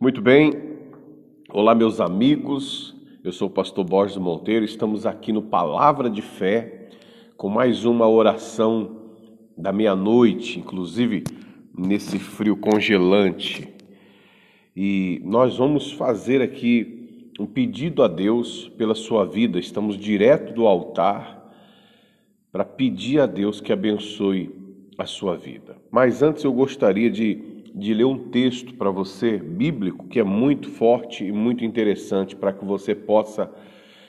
Muito bem, olá meus amigos, eu sou o pastor Borges Monteiro, estamos aqui no Palavra de Fé com mais uma oração da meia-noite, inclusive nesse frio congelante. E nós vamos fazer aqui um pedido a Deus pela sua vida, estamos direto do altar para pedir a Deus que abençoe a sua vida. Mas antes eu gostaria de de ler um texto para você, bíblico, que é muito forte e muito interessante para que você possa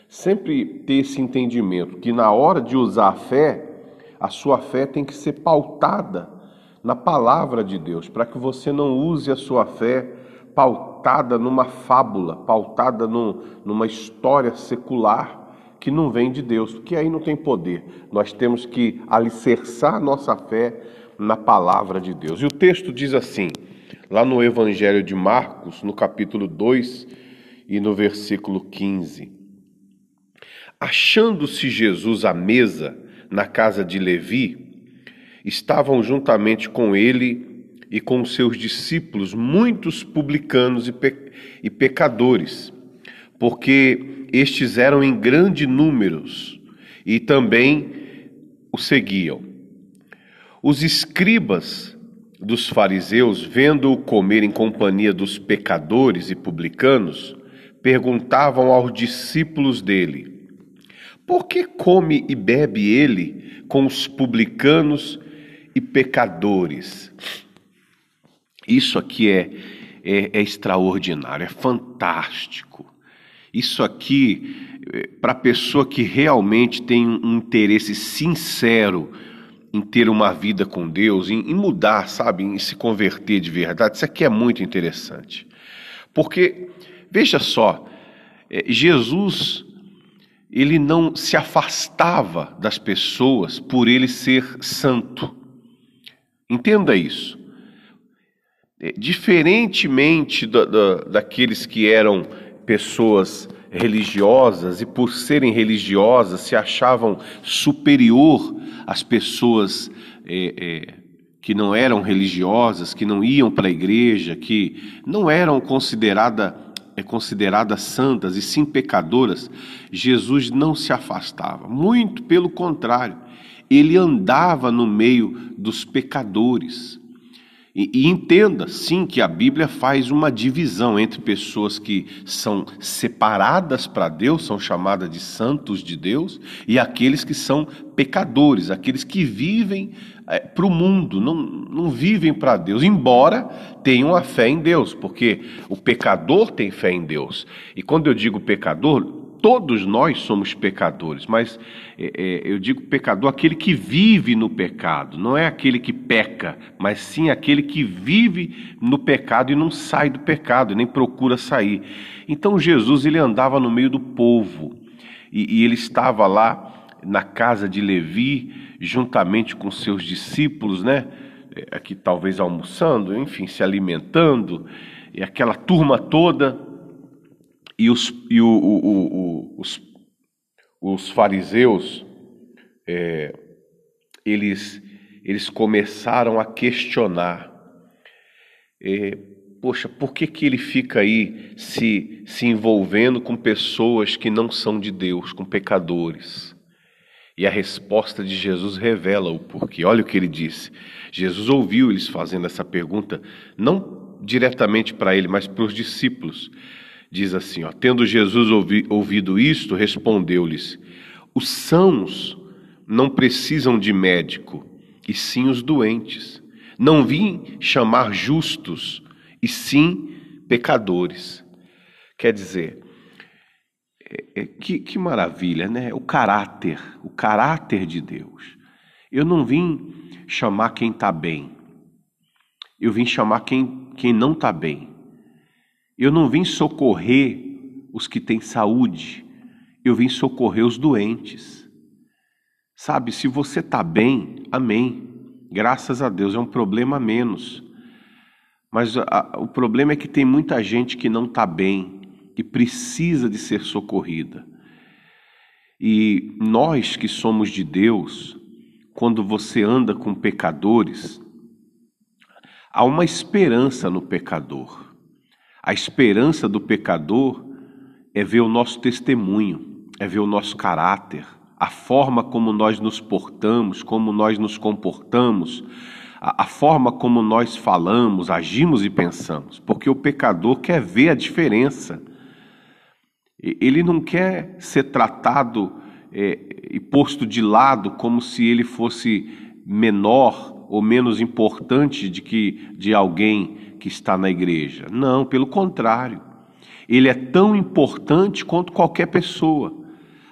sempre ter esse entendimento que na hora de usar a fé, a sua fé tem que ser pautada na palavra de Deus, para que você não use a sua fé pautada numa fábula, pautada no, numa história secular que não vem de Deus, porque aí não tem poder. Nós temos que alicerçar nossa fé na palavra de Deus. E o texto diz assim, lá no Evangelho de Marcos, no capítulo 2 e no versículo 15: Achando-se Jesus à mesa na casa de Levi, estavam juntamente com ele e com seus discípulos muitos publicanos e, pe e pecadores, porque estes eram em grande números e também o seguiam. Os escribas dos fariseus, vendo-o comer em companhia dos pecadores e publicanos, perguntavam aos discípulos dele: Por que come e bebe ele com os publicanos e pecadores? Isso aqui é, é, é extraordinário, é fantástico. Isso aqui, é, para a pessoa que realmente tem um interesse sincero em ter uma vida com Deus, em, em mudar, sabe, em se converter de verdade. Isso aqui é muito interessante. Porque, veja só, é, Jesus, ele não se afastava das pessoas por ele ser santo. Entenda isso. É, diferentemente da, da, daqueles que eram pessoas religiosas e, por serem religiosas, se achavam superior às pessoas é, é, que não eram religiosas, que não iam para a igreja, que não eram considerada, é, consideradas santas e sim pecadoras, Jesus não se afastava. Muito pelo contrário, ele andava no meio dos pecadores. E, e, entenda, sim, que a Bíblia faz uma divisão entre pessoas que são separadas para Deus, são chamadas de santos de Deus, e aqueles que são pecadores, aqueles que vivem é, para o mundo, não, não vivem para Deus, embora tenham a fé em Deus, porque o pecador tem fé em Deus. E quando eu digo pecador, todos nós somos pecadores, mas é, é, eu digo pecador aquele que vive no pecado, não é aquele que peca, mas sim aquele que vive no pecado e não sai do pecado, nem procura sair. Então Jesus ele andava no meio do povo e, e ele estava lá na casa de Levi, juntamente com seus discípulos, né? É, aqui talvez almoçando, enfim, se alimentando, e aquela turma toda e os, e o, o, o, os, os fariseus, é, eles, eles começaram a questionar. É, poxa, por que, que ele fica aí se, se envolvendo com pessoas que não são de Deus, com pecadores? E a resposta de Jesus revela o porquê. Olha o que ele disse. Jesus ouviu eles fazendo essa pergunta, não diretamente para ele, mas para os discípulos diz assim: ó, Tendo Jesus ouvi, ouvido isto, respondeu-lhes: Os sãos não precisam de médico, e sim os doentes. Não vim chamar justos, e sim pecadores. Quer dizer, é, é, que, que maravilha, né? O caráter, o caráter de Deus. Eu não vim chamar quem está bem, eu vim chamar quem, quem não está bem. Eu não vim socorrer os que têm saúde, eu vim socorrer os doentes. Sabe, se você está bem, amém. Graças a Deus, é um problema a menos. Mas a, o problema é que tem muita gente que não está bem e precisa de ser socorrida. E nós que somos de Deus, quando você anda com pecadores, há uma esperança no pecador. A esperança do pecador é ver o nosso testemunho, é ver o nosso caráter, a forma como nós nos portamos, como nós nos comportamos, a, a, forma como nós falamos, agimos e pensamos, porque o pecador quer ver a diferença. Ele não quer ser tratado é, e posto de lado como se ele fosse menor ou menos importante de que de alguém que está na igreja. Não, pelo contrário. Ele é tão importante quanto qualquer pessoa.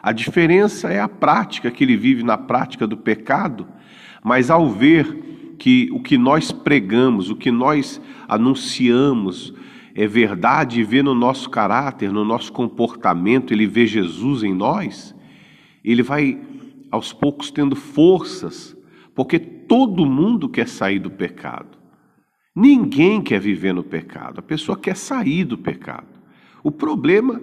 A diferença é a prática que ele vive na prática do pecado, mas ao ver que o que nós pregamos, o que nós anunciamos é verdade e vê no nosso caráter, no nosso comportamento, ele vê Jesus em nós, ele vai aos poucos tendo forças, porque todo mundo quer sair do pecado. Ninguém quer viver no pecado, a pessoa quer sair do pecado. O problema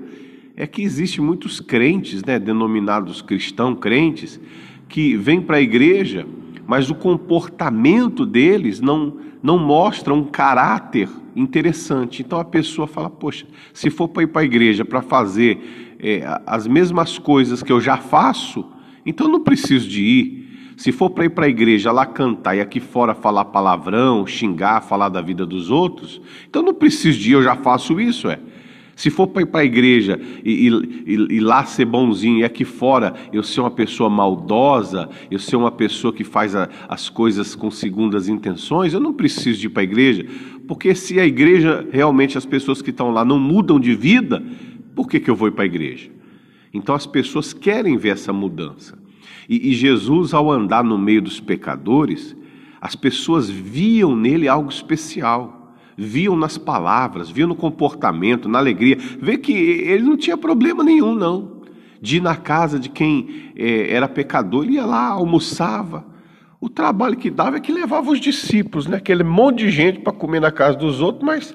é que existe muitos crentes, né, denominados cristãos crentes, que vêm para a igreja, mas o comportamento deles não, não mostra um caráter interessante. Então a pessoa fala: Poxa, se for para ir para a igreja para fazer é, as mesmas coisas que eu já faço, então não preciso de ir. Se for para ir para a igreja lá cantar e aqui fora falar palavrão, xingar, falar da vida dos outros, então não preciso de ir, eu já faço isso, é. Se for para ir para a igreja e, e, e, lá ser bonzinho e aqui fora eu ser uma pessoa maldosa, eu ser uma pessoa que faz a, as coisas com segundas intenções, eu não preciso de ir para a igreja, porque se a igreja realmente as pessoas que estão lá não mudam de vida, por que, que eu vou ir para a igreja? Então as pessoas querem ver essa mudança. E, e Jesus, ao andar no meio dos pecadores, as pessoas viam nele algo especial viam nas palavras, viam no comportamento, na alegria, vê que ele não tinha problema nenhum, não, de ir na casa de quem é, era pecador, ele ia lá, almoçava. O trabalho que dava é que levava os discípulos, né? aquele monte de gente para comer na casa dos outros, mas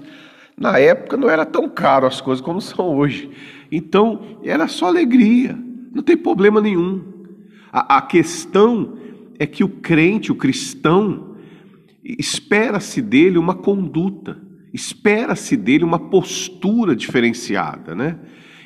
na época não era tão caro as coisas como são hoje. Então, era só alegria, não tem problema nenhum. A, a questão é que o crente, o cristão, espera-se dele uma conduta, espera-se dele uma postura diferenciada, né?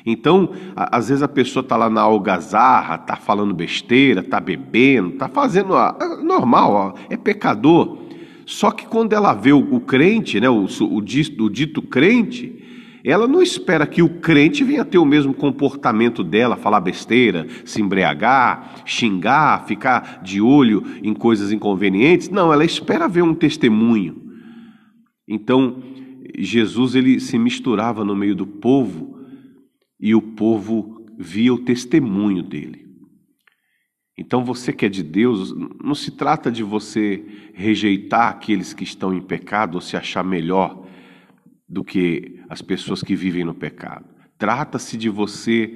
Então, às vezes a pessoa está lá na algazarra, está falando besteira, está bebendo, está fazendo. É normal, é pecador. Só que quando ela vê o, o crente, né, o, o, o dito crente, ela não espera que o crente venha ter o mesmo comportamento dela, falar besteira, se embriagar, xingar, ficar de olho em coisas inconvenientes. Não, ela espera ver um testemunho. Então, Jesus ele se misturava no meio do povo e o povo via o testemunho dele. Então, você que é de Deus, não se trata de você rejeitar aqueles que estão em pecado ou se achar melhor do que as pessoas que vivem no pecado. Trata-se de você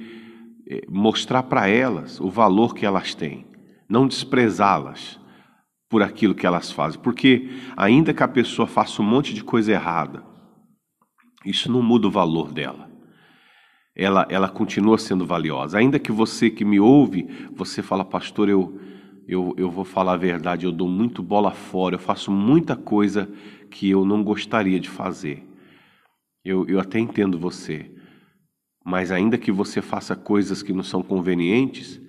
eh, mostrar para elas o valor que elas têm, não desprezá-las por aquilo que elas fazem, porque ainda que a pessoa faça um monte de coisa errada, isso não muda o valor dela. Ela, ela continua sendo valiosa. Ainda que você que me ouve, você fala, pastor, eu, eu, eu vou falar a verdade, eu dou muito bola fora, eu faço muita coisa que eu não gostaria de fazer. Eu, eu até entendo você, mas ainda que você faça coisas que não são convenientes,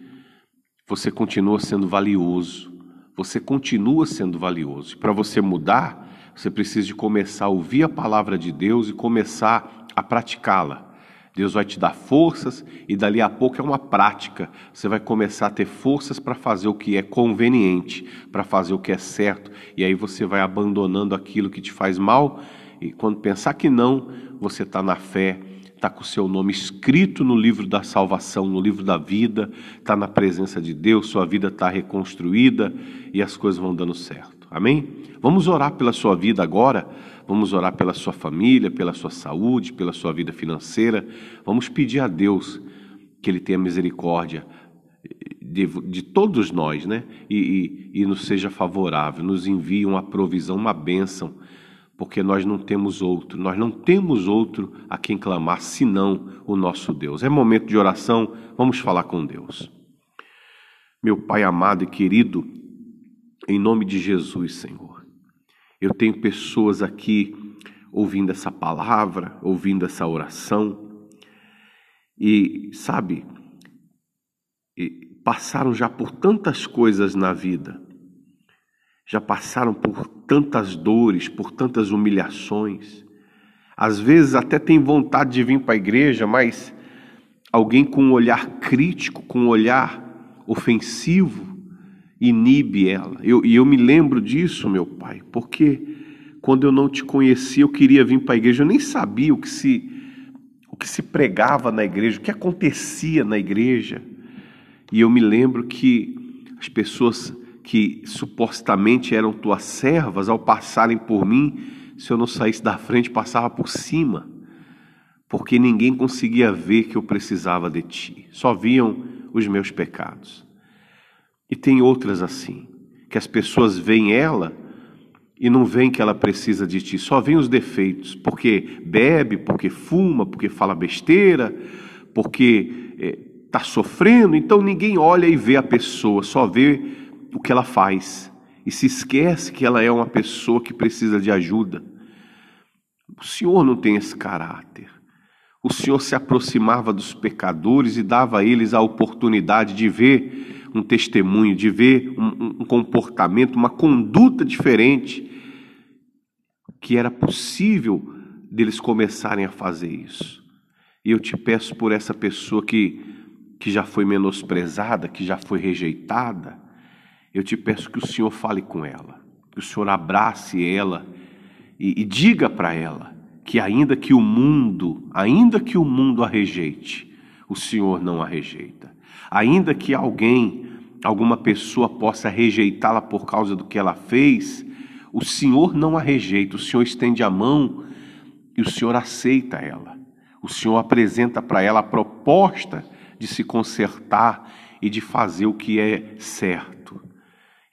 você continua sendo valioso. Você continua sendo valioso. Para você mudar, você precisa de começar a ouvir a palavra de Deus e começar a praticá-la. Deus vai te dar forças e dali a pouco é uma prática. Você vai começar a ter forças para fazer o que é conveniente, para fazer o que é certo, e aí você vai abandonando aquilo que te faz mal. E quando pensar que não, você está na fé, está com o seu nome escrito no livro da salvação, no livro da vida, está na presença de Deus, sua vida está reconstruída e as coisas vão dando certo. Amém? Vamos orar pela sua vida agora, vamos orar pela sua família, pela sua saúde, pela sua vida financeira. Vamos pedir a Deus que Ele tenha misericórdia de, de todos nós, né? E, e, e nos seja favorável, nos envie uma provisão, uma bênção porque nós não temos outro, nós não temos outro a quem clamar senão o nosso Deus. É momento de oração, vamos falar com Deus. Meu Pai amado e querido, em nome de Jesus, Senhor, eu tenho pessoas aqui ouvindo essa palavra, ouvindo essa oração. E, sabe, passaram já por tantas coisas na vida, já passaram por tantas dores, por tantas humilhações. Às vezes até tem vontade de vir para a igreja, mas alguém com um olhar crítico, com um olhar ofensivo, inibe ela. Eu, e eu me lembro disso, meu pai, porque quando eu não te conhecia, eu queria vir para a igreja, eu nem sabia o que se o que se pregava na igreja, o que acontecia na igreja. E eu me lembro que as pessoas que supostamente eram tuas servas, ao passarem por mim, se eu não saísse da frente, passava por cima, porque ninguém conseguia ver que eu precisava de ti, só viam os meus pecados. E tem outras assim, que as pessoas veem ela e não veem que ela precisa de ti, só veem os defeitos, porque bebe, porque fuma, porque fala besteira, porque está eh, sofrendo, então ninguém olha e vê a pessoa, só vê o que ela faz e se esquece que ela é uma pessoa que precisa de ajuda. O Senhor não tem esse caráter. O Senhor se aproximava dos pecadores e dava a eles a oportunidade de ver um testemunho, de ver um, um comportamento, uma conduta diferente, que era possível deles começarem a fazer isso. E eu te peço por essa pessoa que, que já foi menosprezada, que já foi rejeitada, eu te peço que o Senhor fale com ela, que o Senhor abrace ela e, e diga para ela que ainda que o mundo, ainda que o mundo a rejeite, o Senhor não a rejeita. Ainda que alguém alguma pessoa possa rejeitá-la por causa do que ela fez, o Senhor não a rejeita, o Senhor estende a mão e o Senhor aceita ela. O Senhor apresenta para ela a proposta de se consertar e de fazer o que é certo.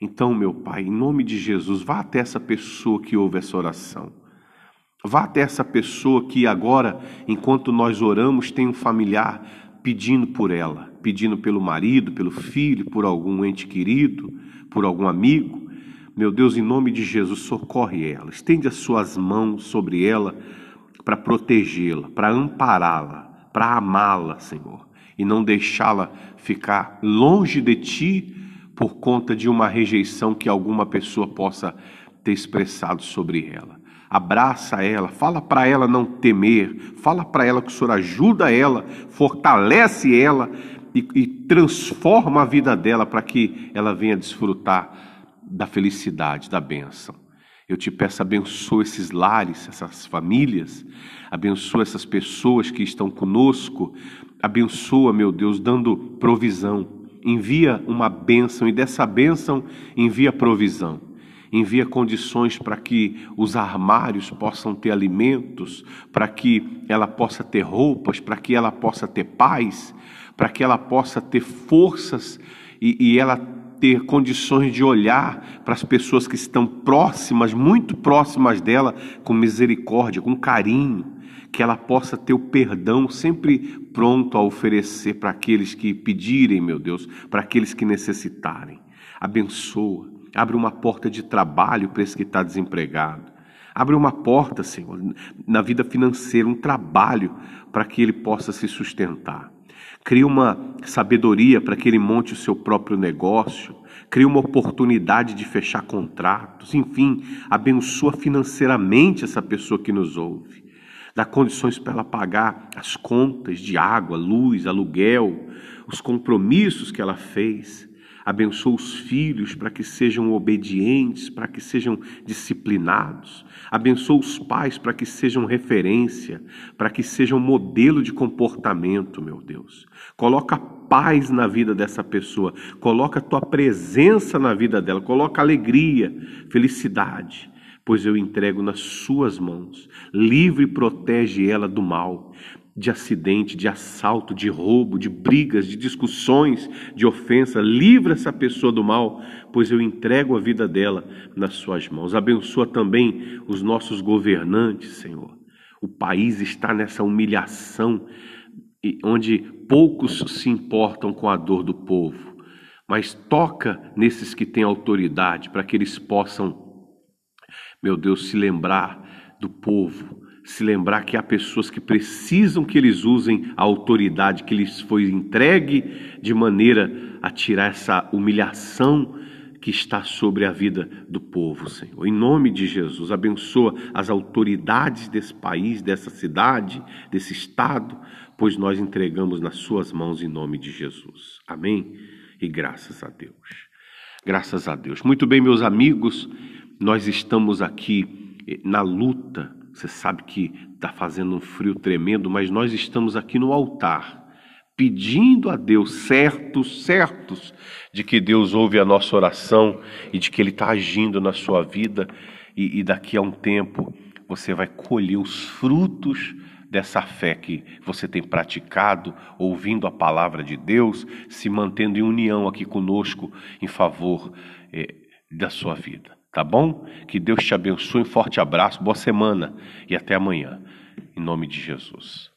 Então, meu Pai, em nome de Jesus, vá até essa pessoa que ouve essa oração. Vá até essa pessoa que agora, enquanto nós oramos, tem um familiar pedindo por ela, pedindo pelo marido, pelo filho, por algum ente querido, por algum amigo. Meu Deus, em nome de Jesus, socorre ela, estende as suas mãos sobre ela para protegê-la, para ampará-la, para amá-la, Senhor, e não deixá-la ficar longe de ti por conta de uma rejeição que alguma pessoa possa ter expressado sobre ela abraça ela, fala para ela não temer, fala para ela que o Senhor ajuda ela, fortalece ela e, e transforma a vida dela para que ela venha desfrutar da felicidade, da bênção. Eu te peço, abençoa esses lares, essas famílias, abençoa essas pessoas que estão conosco, abençoa, meu Deus, dando provisão. Envia uma bênção e dessa bênção envia provisão envia condições para que os armários possam ter alimentos, para que ela possa ter roupas, para que ela possa ter paz, para que ela possa ter forças e, e ela ter condições de olhar para as pessoas que estão próximas, muito próximas dela, com misericórdia, com carinho, que ela possa ter o perdão sempre pronto a oferecer para aqueles que pedirem, meu Deus, para aqueles que necessitarem. Abençoa Abre uma porta de trabalho para esse que está desempregado. Abre uma porta, Senhor, na vida financeira, um trabalho para que ele possa se sustentar. Cria uma sabedoria para que ele monte o seu próprio negócio. Cria uma oportunidade de fechar contratos. Enfim, abençoa financeiramente essa pessoa que nos ouve. Dá condições para ela pagar as contas de água, luz, aluguel, os compromissos que ela fez. Abençoa os filhos para que sejam obedientes, para que sejam disciplinados. Abençoa os pais para que sejam referência, para que sejam modelo de comportamento, meu Deus. Coloca paz na vida dessa pessoa, coloca a tua presença na vida dela, coloca alegria, felicidade pois eu entrego nas suas mãos. Livre e protege ela do mal de acidente, de assalto, de roubo, de brigas, de discussões, de ofensa. Livra essa pessoa do mal, pois eu entrego a vida dela nas suas mãos. Abençoa também os nossos governantes, Senhor. O país está nessa humilhação onde poucos se importam com a dor do povo, mas toca nesses que têm autoridade para que eles possam, meu Deus, se lembrar do povo, se lembrar que há pessoas que precisam que eles usem a autoridade que lhes foi entregue de maneira a tirar essa humilhação que está sobre a vida do povo, Senhor. Em nome de Jesus, abençoa as autoridades desse país, dessa cidade, desse estado, pois nós entregamos nas suas mãos em nome de Jesus. Amém? E graças a Deus. Graças a Deus. Muito bem, meus amigos, nós estamos aqui eh, na luta. Você sabe que está fazendo um frio tremendo, mas nós estamos aqui no altar pedindo a Deus, certos, certos, de que Deus ouve a nossa oração e de que Ele está agindo na sua vida, e, e, daqui a um tempo você vai colher os frutos dessa fé que você tem praticado, ouvindo a palavra de Deus, se mantendo em união aqui conosco em favor eh, da sua vida. Tá bom? Que Deus te abençoe. Um forte abraço, boa semana e até amanhã. Em nome de Jesus.